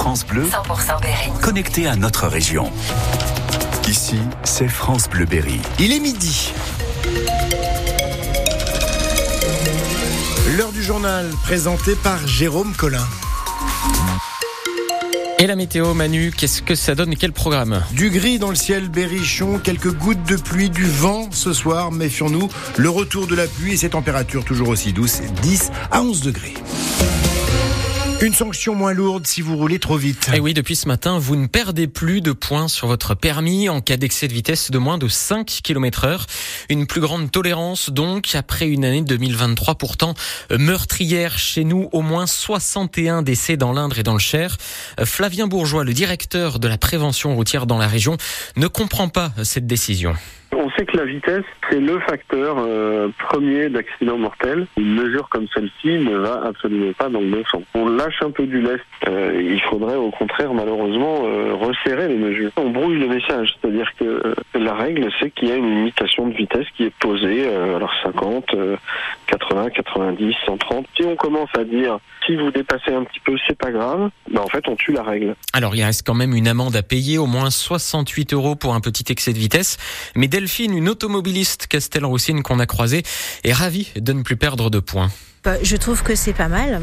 France Bleu, 100% Berry. connecté à notre région. Ici, c'est France Bleu Berry. Il est midi. L'heure du journal présenté par Jérôme Collin. Et la météo, Manu, qu'est-ce que ça donne et quel programme? Du gris dans le ciel berrichon, quelques gouttes de pluie, du vent ce soir, méfions-nous. Le retour de la pluie et ces températures toujours aussi douces, 10 à 11 degrés. Une sanction moins lourde si vous roulez trop vite. Eh oui, depuis ce matin, vous ne perdez plus de points sur votre permis en cas d'excès de vitesse de moins de 5 km heure. Une plus grande tolérance donc après une année 2023 pourtant meurtrière chez nous, au moins 61 décès dans l'Indre et dans le Cher. Flavien Bourgeois, le directeur de la prévention routière dans la région, ne comprend pas cette décision. On sait que la vitesse, c'est le facteur euh, premier d'accident mortel. Une mesure comme celle-ci ne va absolument pas dans le bon sens. On lâche un peu du lest. Euh, il faudrait au contraire, malheureusement, euh, resserrer les mesures. On brouille le message, c'est-à-dire que euh, la règle, c'est qu'il y a une limitation de vitesse qui est posée, alors 50, euh, 80, 90, 130. Si on commence à dire, si vous dépassez un petit peu, c'est pas grave, ben en fait, on tue la règle. Alors il reste quand même une amende à payer, au moins 68 euros pour un petit excès de vitesse. Mais Delphine, une automobiliste Castelroussine qu'on a croisée, est ravie de ne plus perdre de points. Bah, je trouve que c'est pas mal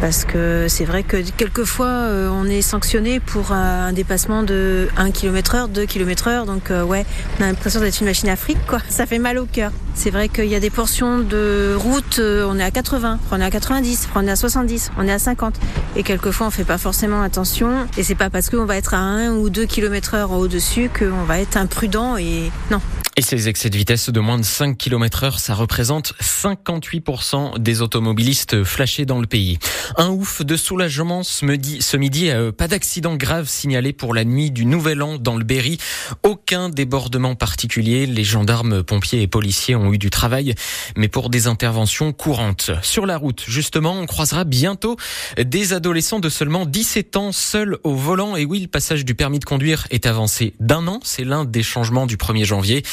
parce que c'est vrai que quelquefois euh, on est sanctionné pour un, dépassement de 1 km heure, 2 km heure. Donc euh, ouais, on a l'impression d'être une machine à fric quoi. Ça fait mal au cœur. C'est vrai qu'il y a des portions de route, euh, on est à 80, on est à 90, on est à 70, on est à 50. Et quelquefois on fait pas forcément attention. Et c'est pas parce qu'on va être à 1 ou 2 km heure au-dessus qu'on va être imprudent et non. Et ces excès de vitesse de moins de 5 km heure, ça représente 58% des automobilistes flashés dans le pays. Un ouf de soulagement ce midi, ce midi euh, pas d'accident grave signalé pour la nuit du Nouvel An dans le Berry. Aucun débordement particulier. Les gendarmes, pompiers et policiers ont eu du travail, mais pour des interventions courantes. Sur la route, justement, on croisera bientôt des adolescents de seulement 17 ans seuls au volant. Et oui, le passage du permis de conduire est avancé d'un an. C'est l'un des changements du 1er janvier.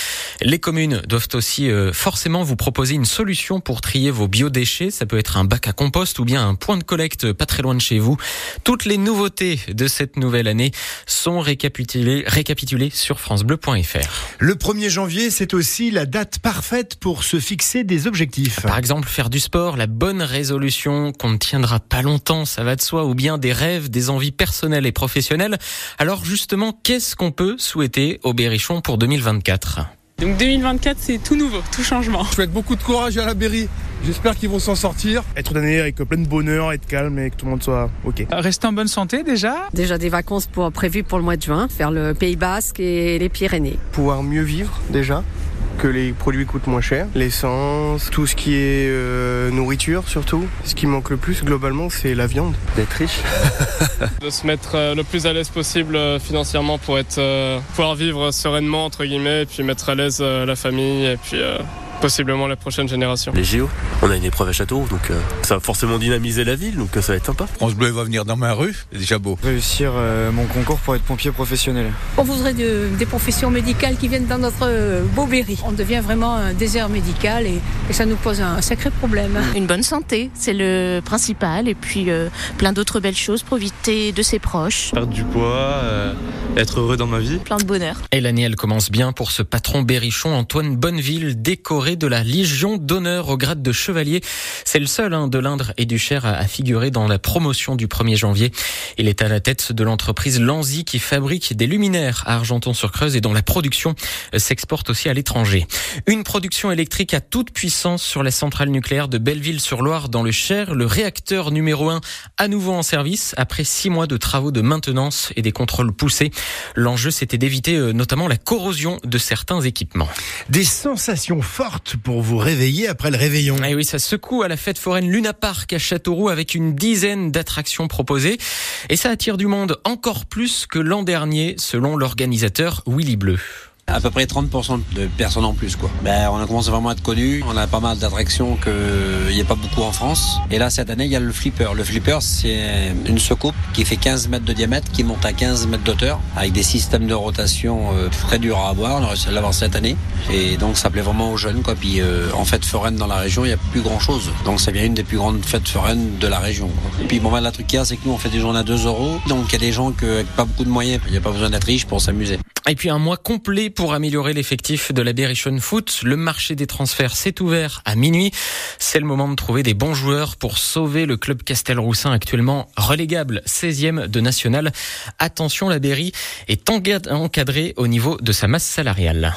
Les communes doivent aussi euh, forcément vous proposer une solution pour trier vos biodéchets. Ça peut être un bac à compost ou bien un point de collecte pas très loin de chez vous. Toutes les nouveautés de cette nouvelle année sont récapitulées, récapitulées sur francebleu.fr. Le 1er janvier, c'est aussi la date parfaite pour se fixer des objectifs. Par exemple, faire du sport, la bonne résolution qu'on ne tiendra pas longtemps, ça va de soi, ou bien des rêves, des envies personnelles et professionnelles. Alors justement, qu'est-ce qu'on peut souhaiter au Berrichon pour 2024 Donc 2024, c'est tout nouveau, tout changement. Je souhaite beaucoup de courage à la Berry. J'espère qu'ils vont s'en sortir. Être une année avec plein de bonheur, être calme et que tout le monde soit OK. Rester en bonne santé déjà. Déjà des vacances pour, prévues pour le mois de juin, faire le Pays Basque et les Pyrénées. Pouvoir mieux vivre déjà, que les produits coûtent moins cher. L'essence, tout ce qui est euh, nourriture surtout. Ce qui manque le plus globalement, c'est la viande. D'être riche. de se mettre euh, le plus à l'aise possible euh, financièrement pour être, euh, pouvoir vivre sereinement entre guillemets et puis mettre à l'aise euh, la famille et puis euh, possiblement la prochaine génération. Les JO, on a une épreuve à Château, donc euh, ça va forcément dynamiser la ville, donc euh, ça va être sympa. France Bleu va venir dans ma rue, c'est déjà beau. Réussir euh, mon concours pour être pompier professionnel. On voudrait de- des professions médicales qui viennent dans notre beau Berry. On devient vraiment un désert médical et, et ça nous pose un sacré problème. Une bonne santé, c'est le principal, et puis euh, plein d'autres belles choses, profiter de ses proches. Perdre du poids, euh, être heureux dans ma vie. Plein de bonheur. Et l'année, elle commence bien pour ce patron berrichon, Antoine Bonneville, décoré de la Légion d'honneur au grade de chevalier. C'est le seul hein, de l'Indre et du Cher à, à figurer dans la promotion du 1er janvier. Il est à la tête de l'entreprise Lanzy qui fabrique des luminaires à Argenton-sur-Creuse et dont la production euh, s'exporte aussi à l'étranger. Une production électrique à toute puissance sur la centrale nucléaire de Belleville-sur-Loire dans le Cher. Le réacteur numéro 1 à nouveau en service après six mois de travaux de maintenance et des contrôles poussés. L'enjeu, c'était d'éviter euh, notamment la corrosion de certains équipements. Des sensations fortes pour vous réveiller après le réveillon. Et oui, ça secoue à la fête foraine Luna Park à Châteauroux avec une dizaine d'attractions proposées. Et ça attire du monde encore plus que l'an dernier, selon l'organisateur Willy Bleu. À peu près 30% de personnes en plus, quoi. Ben, on a commencé vraiment à être connus. On a pas mal d'attractions qu'il n'y a pas beaucoup en France. Et là, cette année, il y a le flipper. Le flipper, c'est une soucoupe qui fait 15 mètres de diamètre, qui monte à 15 mètres d'auteur, avec des systèmes de rotation euh, très durs à avoir. On a réussi à l'avoir cette année. Et donc, ça plaît vraiment aux jeunes, quoi. Puis, euh, en fête foraine dans la région, il n'y a plus grand chose. Donc, ça devient une des plus grandes fêtes foraines de la région. Et puis, bon, ben, la truc qu'il y a, c'est que nous, on fait des journées à 2 euros. Donc, il y a des gens qui n'ont pas beaucoup de moyens. Il n'y a pas besoin d'être riche pour s'amuser. Et puis un mois complet pour améliorer l'effectif de la Berrichon Foot. Le marché des transferts s'est ouvert à minuit. C'est le moment de trouver des bons joueurs pour sauver le club Castelroussin actuellement relégable 16e de national. Attention, la Berry est encadrée au niveau de sa masse salariale.